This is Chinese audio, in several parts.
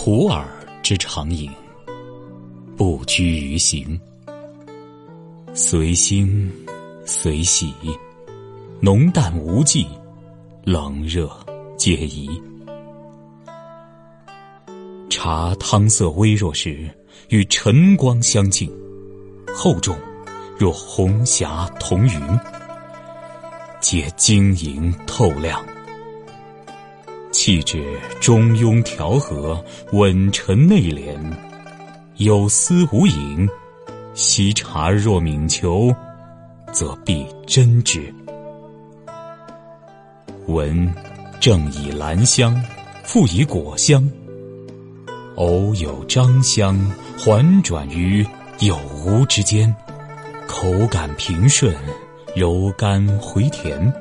普洱之长饮，不拘于形，随心随喜，浓淡无忌，冷热皆宜。茶汤色微弱时，与晨光相近，厚重若红霞同云，皆晶莹透亮。气质中庸调和，稳沉内敛，有思无影。惜茶若敏求，则必真之。闻正以兰香，复以果香，偶有樟香，环转于有无之间，口感平顺，柔甘回甜，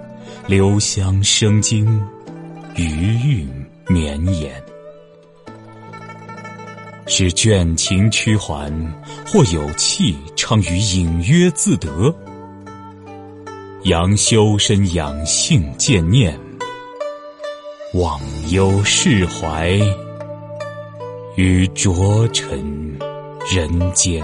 留香生津。余韵绵延，使倦情趋缓，或有气畅于隐约自得。扬修身养性见念，忘忧释怀，于浊尘人间。